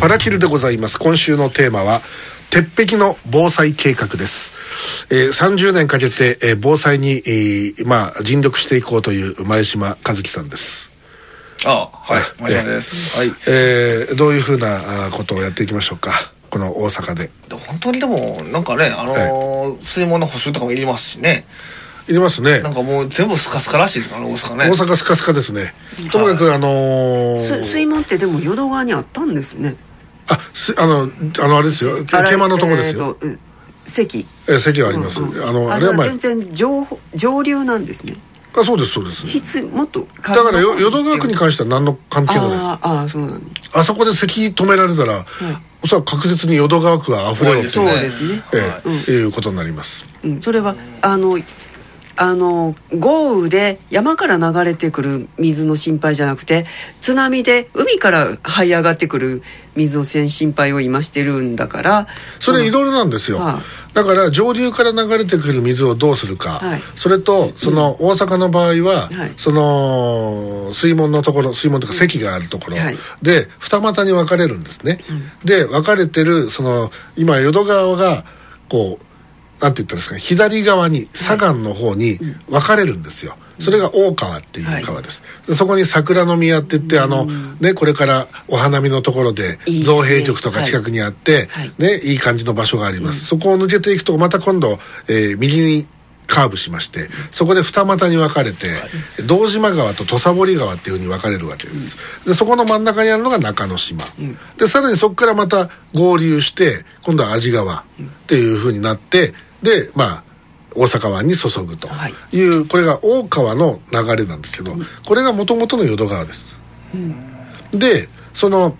パラキルでございます今週のテーマは鉄壁の防災計画ですえー、30年かけて、えー、防災に、えー、まあ、尽力していこうという前島和樹さんです。あはい、前島です。はい。えー、どういうふうなことをやっていきましょうか？この大阪で。本当にでも、なんかね、あのーはい、水門の補修とかもいりますしね。いりますね。なんかもう全部スカスカらしいですからね、大阪ね。大阪スカスカですね。ともかく、あのー、水門ってでも淀川にあったんですね。あ、すあの、あの、あれですよ。桂馬のとこですよ。えー席え席はあります、うんうん、あのあれは、まあ、全然上上流なんですね。あそうですそうです。必もっとだから淀川区に関しては何の関係もないです。ああそうなんあそこで席止められたら、はい、おそらく確実に淀川区は溢れるそうですね、ええ、うん、いうことになります、うん、それはあのあの豪雨で山から流れてくる水の心配じゃなくて津波で海から這い上がってくる水の心配を今してるんだからそれいろいろなんですよ、はあ、だから上流から流れてくる水をどうするか、はい、それとその大阪の場合は、はい、その水門のところ水門とか堰があるところ。で二股に分かれるんですね、で分かれてるその今淀川がこうなんて言ったんですか左側に左岸の方に分かれるんですよ、それが大川っていう川です、はい、そこに桜の宮って言って、あのねこれからお花見のところで造幣局とか近くにあって、はい、ねいい感じの場所があります、そこを抜けていくとまた今度、えー、右にカーブしましてそこで二股に分かれて、はい、道島川と土佐堀川っていうふうに分かれるわけです、でそこの真ん中にあるのが中之島、うん、でさらにそこからまた合流して今度は安治川っていうふうになってでまあ大阪湾に注ぐと。い。う、はい、これが大川の流れなんですけど、うん、これがもともとの淀川です、うん、でその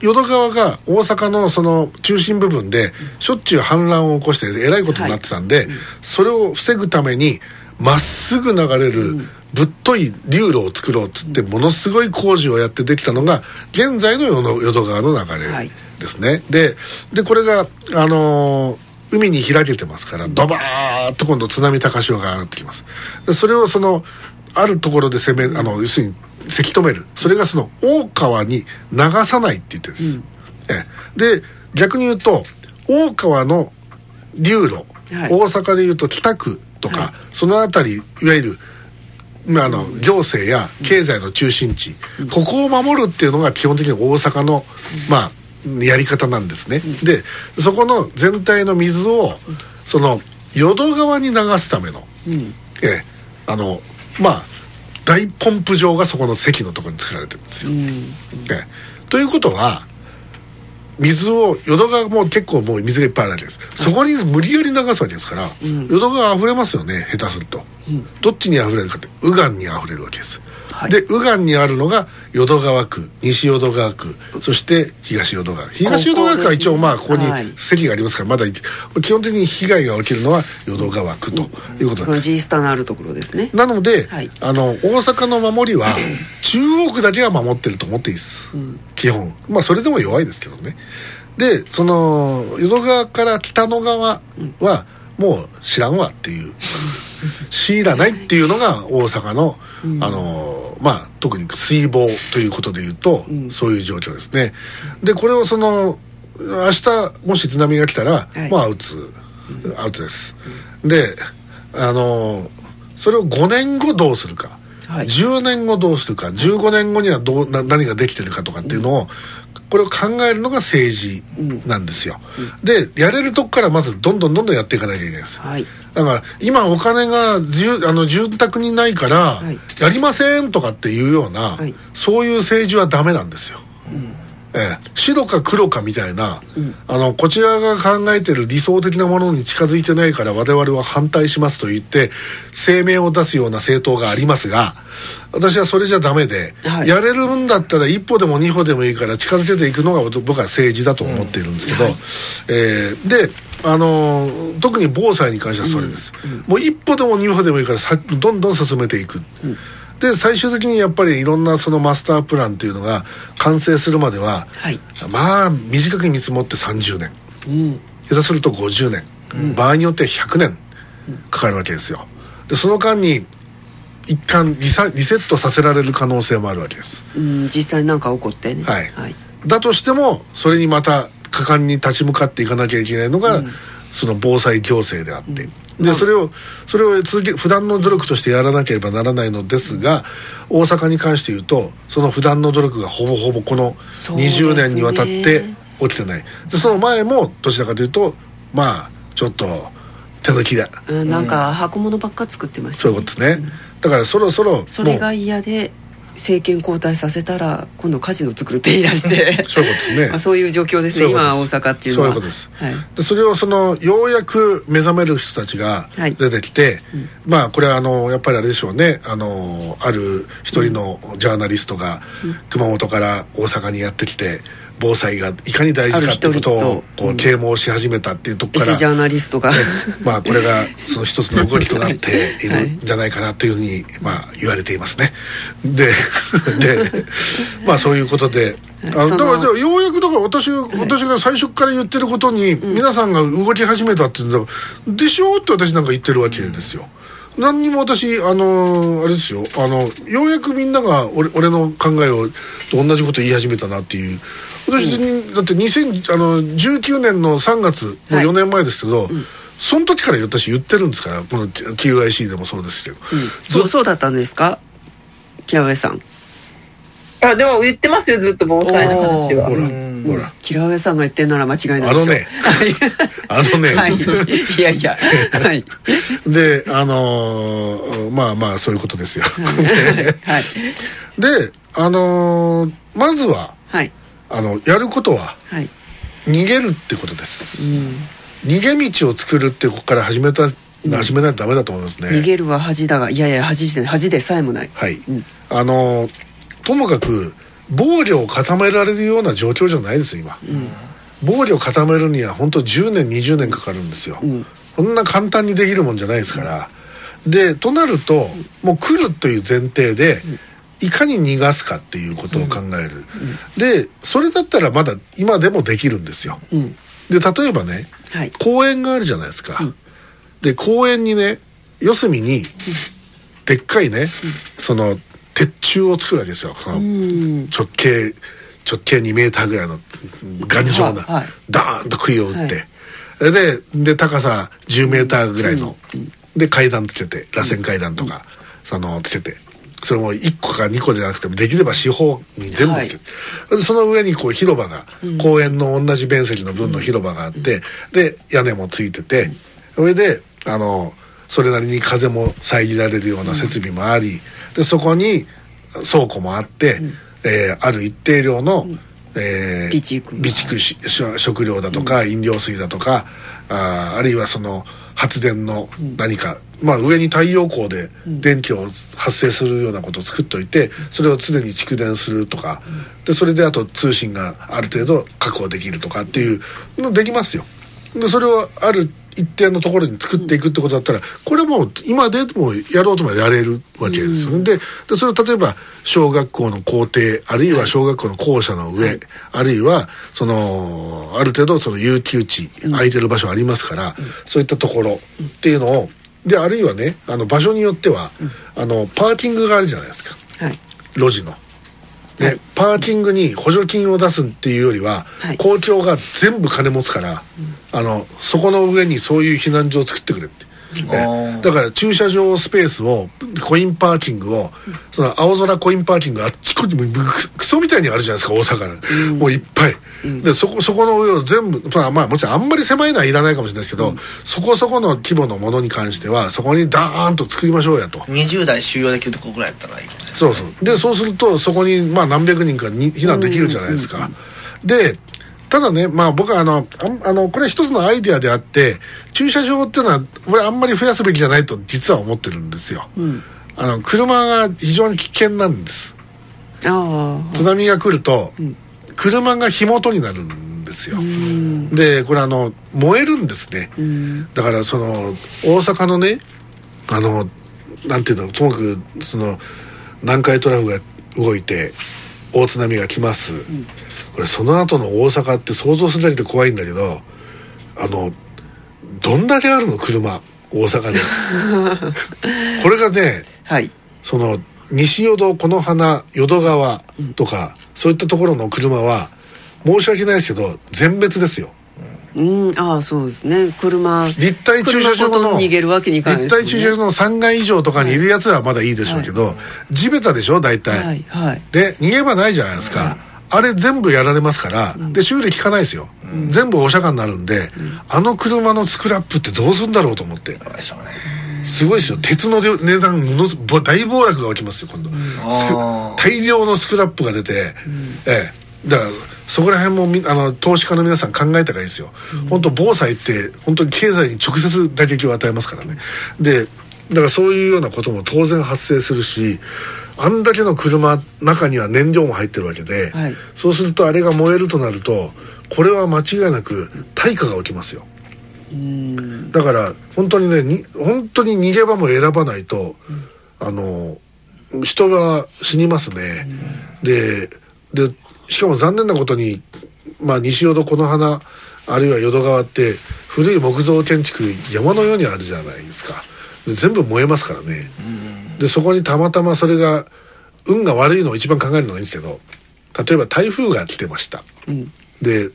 淀川が大阪のその中心部分でしょっちゅう氾濫を起こしてえらいことになってたんで、はい、それを防ぐためにまっすぐ流れるぶっとい流路を作ろうっつってものすごい工事をやってできたのが現在の淀川の流れですね、はい、ででこれがあのー海に開けてますからドバーッと今度津波高潮が上がってきます。でそれをそのあるところで攻めあの要するにせき止める。それがその大川に流さないって言ってるんです、うん、えで逆に言うと大川の流路、はい、大阪でいうと北区とか、はい、その辺りいわゆるまあ、あの行政や経済の中心地、うん、ここを守るっていうのが基本的に大阪の、まあやり方なんですね、うん、でそこの全体の水をその淀川に流すための、うん、えあのまあ大ポンプ場がそこの堰のところに作られてるんですよ、うん、えということは水を淀川も結構もう水がいっぱいあるわけです、そこに無理やり流すわけですから、淀川溢れますよね下手すると、どっちに溢れるかって右岸に溢れるわけです。で右岸にあるのが淀川区西淀川区そして東淀川東淀川区は一応まあここに席がありますからまだ基本的に被害が起きるのは淀川区ということです、G スタのあるところですね。なので、はい、あの大阪の守りは中央区だけが守ってると思っていいです、うん、基本。まあそれでも弱いですけどね。でその淀川から北の側はもう知らんわっていう。強いらないっていうのが大阪の、うん、あのまあ特に水防ということでいうと、うん、そういう状況ですね。でこれをその明日もし津波が来たら、はい、もうアウツアウツです、であのそれを5年後どうするか、はい、10年後どうするか。15年後にはどうな何ができてるかとかっていうのを、これを考えるのが政治なんですよ、でやれるとこからまずどんどんどんどんやっていかなきゃいけないです、はい。だから今お金が住あの住宅にないから、やりませんとかっていうような、はい、そういう政治はダメなんですよ。うんええ、白か黒かみたいな、うん、あのこちらが考えてる理想的なものに近づいてないから我々は反対しますと言って声明を出すような政党がありますが私はそれじゃダメで、はい、やれるんだったら一歩でも二歩でもいいから近づけていくのが僕は政治だと思っているんですけど、うんはい、えー、であの特に防災に関してはそれです、うん。うん、もう一歩でも二歩でもいいからさどんどん進めていく、うん、で最終的にやっぱりいろんなそのマスタープランっていうのが完成するまでは、はい、まあ短く見積もって30年、うん、下手すると50年、場合によっては100年かかるわけですよ。でその間に一貫リサリセットさせられる可能性もあるわけです。うん実際なんか起こってね。はい、はい、だとしてもそれにまた果敢に立ち向かっていかなきゃいけないのが、うん、その防災行政であって、うんでそれをそれを続け普段の努力としてやらなければならないのですが大阪に関して言うとその普段の努力がほぼほぼこの20年にわたって起きてない。でその前もどちらかというとまあちょっと手抜きだ、うん、なんか箱物ばっか作ってました、ね、そういうことですね、だからそろそろそれが嫌で政権交代させたら今度カジノ作るって言い出して。そういうことですね。まあそういう状況ですね。今大阪っていうのは。そういうことです、はい、でそれをそのようやく目覚める人たちが出てきて、はいうん、まあこれはあのやっぱりあれでしょうね。あのある一人のジャーナリストが熊本から大阪にやってきて、防災がいかに大事かっていうことをこう啓蒙し始めたっていうとこから、ジャーナリストが、まあこれがその一つの動きとなって いるんじゃないかなというふうにまあ言われていますね。で でまあそういうことで。あだからようやくだから私私が最初から言ってることに皆さんが動き始めたっていうんだでしょって私なんか言ってるわけですよ。何にも私あのあれですよあのようやくみんなが俺俺の考えをと同じこと言い始めたなっていう私、うん、だって2019年の3月もう4年前ですけど、はいうん、その時から私言ってるんですからこの QIC でもそうですけど、うん、そうだったんですか？木上さん。あでも言ってますよずっと防災の話は。ほらほら。木上さんが言ってんなら間違いないあのね。あのね、はい、いやいや。はい。であのー、まあまあそういうことですよ。はい。であのー、まずは、はい、あのやることは、はい、逃げるってことです、うん、逃げ道を作るってここから始めた始めないとダメだと思いますね。逃げるは恥だがいやいや恥で恥でさえもない。はい、うん、あのともかく防御を固められるような状況じゃないです今、うん、防御を固めるには本当10年20年かかるんですよ、うん、こんな簡単にできるもんじゃないですから、でとなるともう来るという前提で、いかに逃がすかっていうことを考える、でそれだったらまだ今でもできるんですよ、で例えばね、はい、公園があるじゃないですか、で公園にね四隅にでっかいね、その鉄柱を作るわけですよ。その直径直径2メーターぐらいの頑丈な、はい、ダーンと杭を打って、はい、でで高さ10メーターぐらいの、で階段つけて螺旋階段とか、そのつけてそれも1個か2個じゃなくてもできれば四方に全部つけて、はい、その上にこう広場が、うん、公園の同じ面積の分の広場があって、うん、で屋根もついてて、それであのそれなりに風も遮られるような設備もあり、でそこに倉庫もあって、うん、えー、ある一定量の、うん。えー、備蓄。食料だとか、飲料水だとかああるいはその発電の何か、まあ、上に太陽光で電気を発生するようなことを作っといてそれを常に蓄電するとか。でそれであと通信がある程度確保できるとかっていうのできますよ。でそれをある一定のところに作っていくってことだったらこれも今でもやろうともやれるわけですよででそれを例えば小学校の校庭あるいは小学校の校舎の上、はい、あるいはそのある程度その有給地空いてる場所ありますから、うん、そういったところっていうのをであるいはねあの場所によっては、あのパーキングがあるじゃないですか、はい、路地の。ね、パーキングに補助金を出すっていうよりは、はい、公共が全部金持つから、うん、あのそこの上にそういう避難所を作ってくれって。ね、だから駐車場スペースをコインパーキングを、その青空コインパーキングあっちこっちもクソみたいにあるじゃないですか大阪、うん、もういっぱい、うん、でそこそこの上を全部まあまあもちろんあんまり狭いのはいらないかもしれないですけど、うん、そこそこの規模のものに関してはそこにダーンと作りましょうやと。20台収容できるとこぐらいやったらいい、ね、そうそう。でそうするとそこにまあ何百人かに避難できるじゃないですか、でただね、まあ僕はあの、あの、これ一つのアイディアであって、駐車場っていうのは、これあんまり増やすべきじゃないと実は思ってるんですよ。うん、あの、車が非常に危険なんです。津波が来ると、うん、車が火元になるんですよ。で、これあの、燃えるんですね。だからその、大阪のね、あの、なんていうの、ともかく、その、南海トラフが動いて、大津波が来ます。うんこれその後の大阪って想像するだけで怖いんだけどあのどんだけあるの車大阪で これがね、はい、その西淀この花淀川とか、そういったところの車は申し訳ないですけど全滅ですよ。うんああそうですね。車立体駐車場の逃げるわけにいかない、ね、立体駐車場の3階以上とかにいるやつはまだいいでしょうけど、はい、地べたでしょ大体、はいはい、で逃げ場ないじゃないですか、あれ全部やられますから、うん、で修理効かないですよ、うん、全部お釈迦になるんで、うん、あの車のスクラップってどうするんだろうと思って、すごいですよ。鉄の値段もの大暴落が起きますよ今度、大量のスクラップが出て、ええ。だからそこら辺もみあの投資家の皆さん考えた方がいいですよ、うん、本当防災って本当に経済に直接打撃を与えますからね。でだからそういうようなことも当然発生するしあんだけの車中には燃料も入ってるわけで、はい、そうするとあれが燃えるとなるとこれは間違いなく大火が起きますよ。だから本当にねに本当に逃げ場も選ばないと、うん、あの人が死にますね、ででしかも残念なことに、まあ、西淀この花あるいは淀川って古い木造建築山のようにあるじゃないですか。全部燃えますからねでそこにたまたまそれが運が悪いのを一番考えるのがいいんですけど例えば台風が来てました、うん、で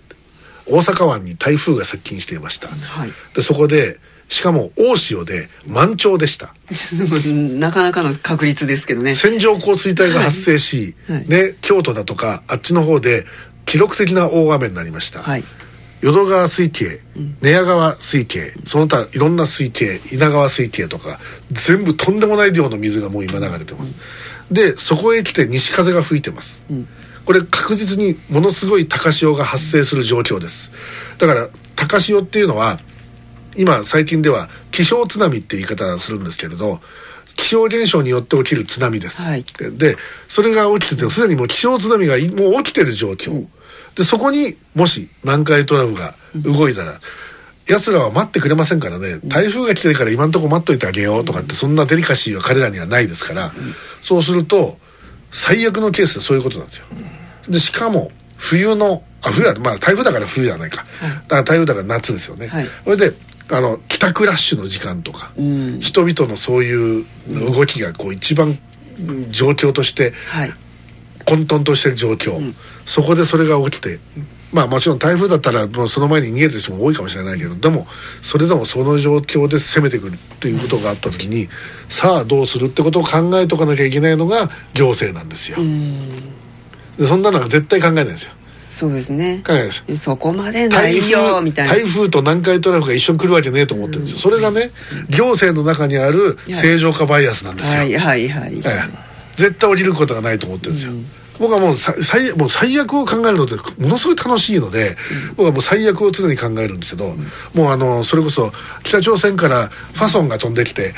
大阪湾に台風が接近していました、はい、でそこでしかも大潮で満潮でした。なかなかの確率ですけどね。線状降水帯が発生し、はい、ね、京都だとかあっちの方で記録的な大雨になりました、はい、淀川水系寝屋川水系その他いろんな水系稲川水系とか全部とんでもない量の水がもう今流れてます、うん、でそこへ来て西風が吹いてます、うん、これ確実にものすごい高潮が発生する状況です。だから高潮っていうのは今最近では気象津波って言い方するんですけれど気象現象によって起きる津波です、はい、でそれが起きててすでにもう気象津波がもう起きてる状況、うん、でそこにもし南海トラフが動いたら、うん、奴らは待ってくれませんからね。台風が来てるから今んとこ待っといてあげようとかってそんなデリカシーは彼らにはないですから、うん、そうすると最悪のケースでそういうことなんですよ。でしかも冬のあ冬はまあ台風だから冬じゃないか、はい、だから台風だから夏ですよね、はい、それであの帰宅ラッシュの時間とか、うん、人々のそういう動きがこう一番状況として混沌としてる状況、うん、そこでそれが起きて、まあもちろん台風だったらもうその前に逃げてる人も多いかもしれないけどでもそれでもその状況で攻めてくるっていうことがあった時に、さあどうするってことを考えとかなきゃいけないのが行政なんですよ。でそんなのは絶対考えないんですよ。そうですね。考え。ですそこまでないよみたいな。台風と南海トラフが一緒に来るわけねえと思ってるんですよ、それがね行政の中にある正常化バイアスなんですよ。はいはいはい、絶対起きることがないと思ってるんですよ、僕はもう最もう最悪を考えるのってものすごい楽しいので、うん、僕はもう最悪を常に考えるんですけど、うん、もうあのそれこそ北朝鮮からファソンが飛んできて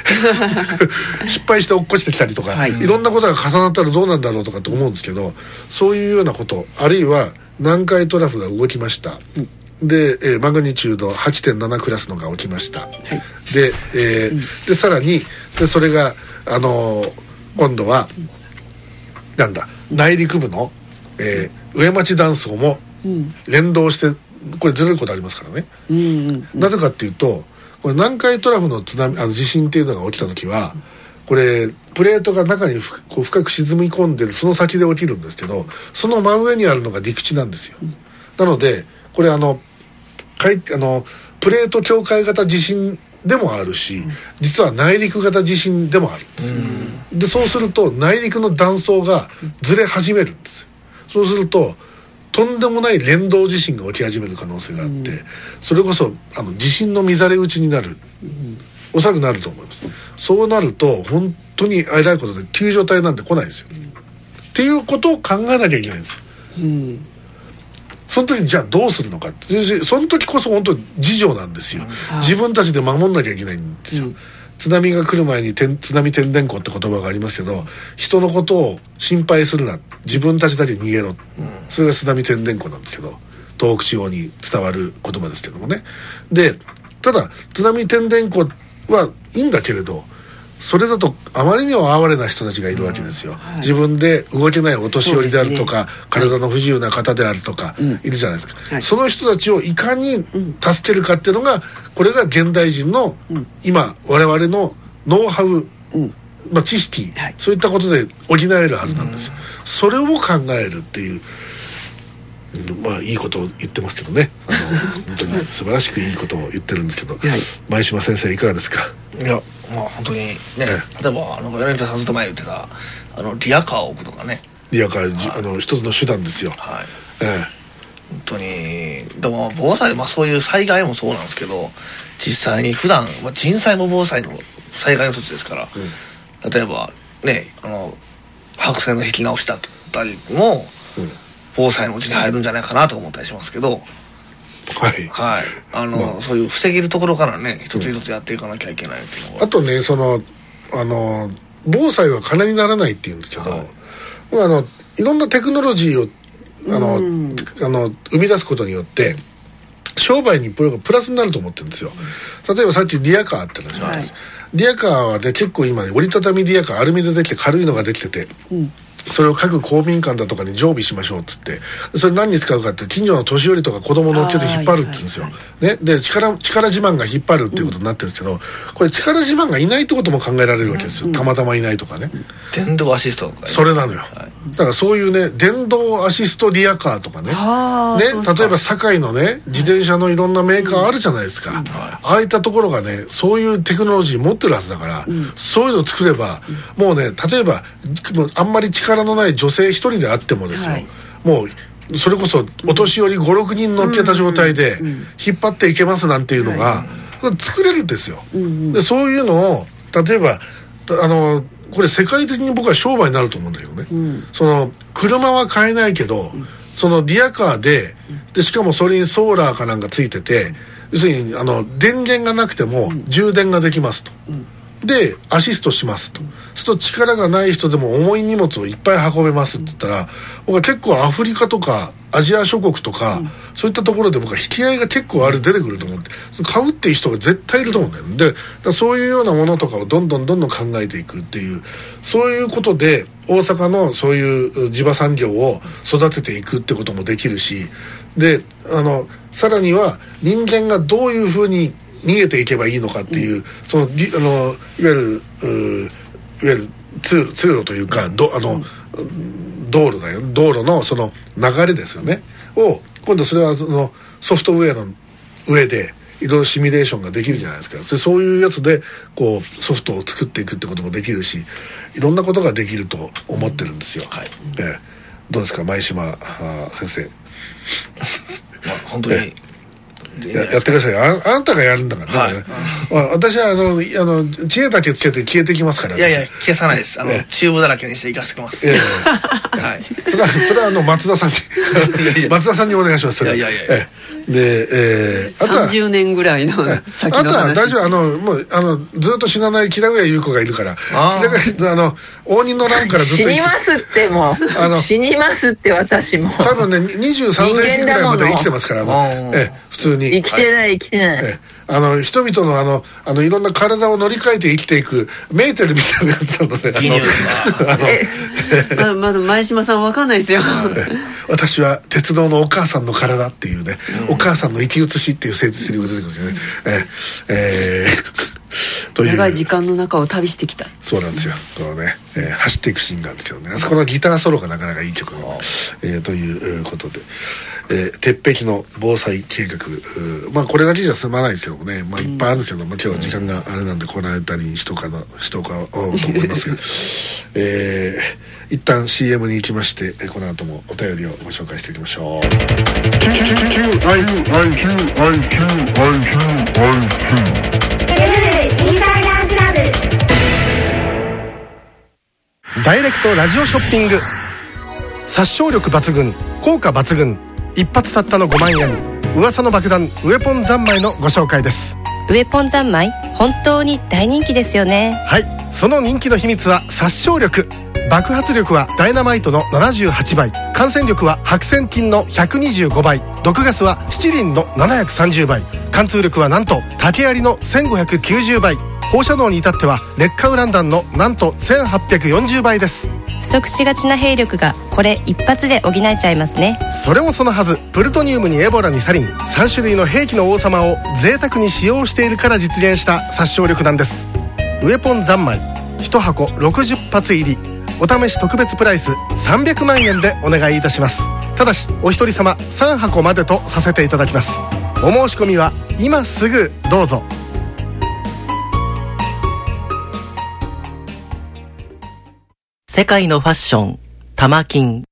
失敗して落っこちてきたりとか、はい、いろんなことが重なったらどうなんだろうとかと思うんですけどそういうようなことあるいは南海トラフが動きました、うん、で、えー、マグニチュード8.7クラスのが起きました、はい、で,、えー、うん、でさらにでそれがあのー、今度は、うん、なんだ内陸部の、えー、上町断層も連動してこれずれることありますからね、うんうんうん、なぜかっていうとこれ南海トラフの津波あの地震っていうのが起きた時はこれプレートが中にこう深く沈み込んでその先で起きるんですけどその真上にあるのが陸地なんですよ、うん、なのでこれあのかいあのプレート境界型地震でもあるし、実は内陸型地震でもあるんです。よ、うん、でそうすると内陸の断層がずれ始めるんです。よそうするととんでもない連動地震が起き始める可能性があって、うん、それこそあの地震の乱れ打ちになる、うん、おそらくなると思います。そうなると本当にえらいことで救助隊なんて来ないですよ、っていうことを考えなきゃいけないんですよ、うんその時じゃあどうするのかその時こそ本当事情なんですよ、自分たちで守んなきゃいけないんですよ、うん、津波が来る前に津波天然湖って言葉がありますけど人のことを心配するな。自分たちだけ逃げろ、うん、それが津波天然湖なんですけど東北地方に伝わる言葉ですけどもね。でただ津波天然湖はいいんだけれどそれだとあまりにも哀れな人たちがいるわけですよ、はい、自分で動けないお年寄りであるとか、ね、体の不自由な方であるとか、いるじゃないですか、はい、その人たちをいかに助けるかっていうのがこれが現代人の今我々のノウハウまあ、知識、はい、そういったことで補えるはずなんですよ、それを考えるっていうまあいいことを言ってますけどね。あの本当に素晴らしくいいことを言ってるんですけど、はい、前島先生いかがですか？いやまあ本当にね、例えばあの柳田さんずっと前言ってたあのリアカーを置くとかね。リアカー、はい、あの一つの手段ですよ。はい、ええ。本当にでも防災、まあ、そういう災害もそうなんですけど実際に普段、まあ、人災も防災の災害の措置ですから、うん、例えばねあの白線の引き直しだったりも、うん、防災のうちに入るんじゃないかなと思ったりしますけど。はい、はい、あの、まあ、そういう防げるところからね一つ一つやっていかなきゃいけないっていうのは、あとねそのあの防災は金にならないっていうんですけど、はい、あのいろんなテクノロジーをあの,、あの生み出すことによって商売にプラスになると思ってるんですよ。例えばさっきリアカーって話あったんです、はい、リアカーはね結構今ね折りたたみリアカーアルミでできて軽いのができてて、うんそれを各公民館だとかに常備しましょうっつってそれ何に使うかって近所の年寄りとか子供乗っけて引っ張るって言うんですよ、ね、で力力自慢が引っ張るっていうことになってるんですけど、これ力自慢がいないってことも考えられるわけですよ、たまたまいないとかね。電動アシストそれなのよ、はい、だからそういうね電動アシストリアカーとかね。ね例えば堺のね自転車のいろんなメーカーあるじゃないですか、うん。ああいったところがねそういうテクノロジー持ってるはずだから、うん、そういうのを作ればもうね例えばあんまり力のない女性一人であってもですよ、はい、もうそれこそお年寄り56人乗っけた状態で引っ張っていけますなんていうのが作れるんですよ。でそういうのを例えばあのこれ世界的に僕は商売になると思うんだけどね、うん、その車は買えないけど、うん、そのリアカーででしかもそれにソーラーかなんかついてて要するにあの電源がなくても充電ができますと。うんでアシストしますと、すると力がない人でも重い荷物をいっぱい運べますって言ったら僕は結構アフリカとかアジア諸国とか、うん、そういったところで僕は引き合いが結構ある出てくると思って。買うっていう人が絶対いると思うんだよでそういうようなものとかをどんどんどんどん考えていくっていうそういうことで大阪のそういう地場産業を育てていくってこともできるし。であのさらには人間がどういうふうに逃げていけばいいのかっていう、うん、そのあのいわゆるいわゆる通路通路というか、どあの、道路だよ。道路のその流れですよね。を今度それはそのソフトウェアの上でいろいろシミュレーションができるじゃないですか。でそういうやつでこうソフトを作っていくってこともできるしいろんなことができると思ってるんですよ、はい。えどうですか前島先生。まあ本当にやってくださいああんたがやるんだからね、はい、私はあのあの知恵だけつけて消えてきますからいやいや消さないです。あの、チューブだらけにしていかせてます。いやいやはい。それはそれはあの松田さんに松田さんにお願いしますそれいやいやいやで、えー、あとは30年ぐらいの先のあとは大丈夫あのもうあのずっと死なない吉良上優子がいるから。吉良あの応仁の乱からずっと死にますってもう。あの死にますって私も。多分ね23世紀ぐらいまで生きてますからえ普通に。生きてない生きてない、あの人々のあのあのいろんな体を乗り換えて生きていくメーテルみたいなやつなのであのまだ前島さんわかんないですよ。私は鉄道のお母さんの体っていうね、うん、お母さんの生き写しっていうセリフが出てくるんですよね、ええー 長い時間の中を旅してきた。そうなんですよ。こうね、えー、走っていくシーンがあるんですけどね。あそこのギターソロがなかなかいい曲、えー、ということで、えー、鉄壁の防災計画。まあこれだけじゃ済まないですけどもね、まあ、いっぱいあるんですけど、まあ、今日は時間があれなんでこの間にしとかなしとかと思いますが えー、一旦 CM に行きましてこの後もお便りをご紹介していきましょう。ダイレクトラジオショッピング。殺傷力抜群効果抜群一発たったの5万円。噂の爆弾ウェポン三昧のご紹介です。ウェポン三昧？本当に大人気ですよね。はい。その人気の秘密は殺傷力。爆発力はダイナマイトの78倍。感染力は白癬菌の125倍。毒ガスは七輪の730倍。貫通力はなんと竹槍の1590倍。放射能に至っては劣化ウラン弾のなんと1840倍です不足しがちな兵力がこれ一発で補えちゃいますね。それもそのはずプルトニウムにエボラにサリン。3種類の兵器の王様を贅沢に使用しているから実現した殺傷力なんです。ウェポン三昧1箱60発入り。お試し特別プライス300万円でお願いいたします。ただしお一人様3箱までとさせていただきます。お申し込みは今すぐどうぞ。世界のファッション、玉金。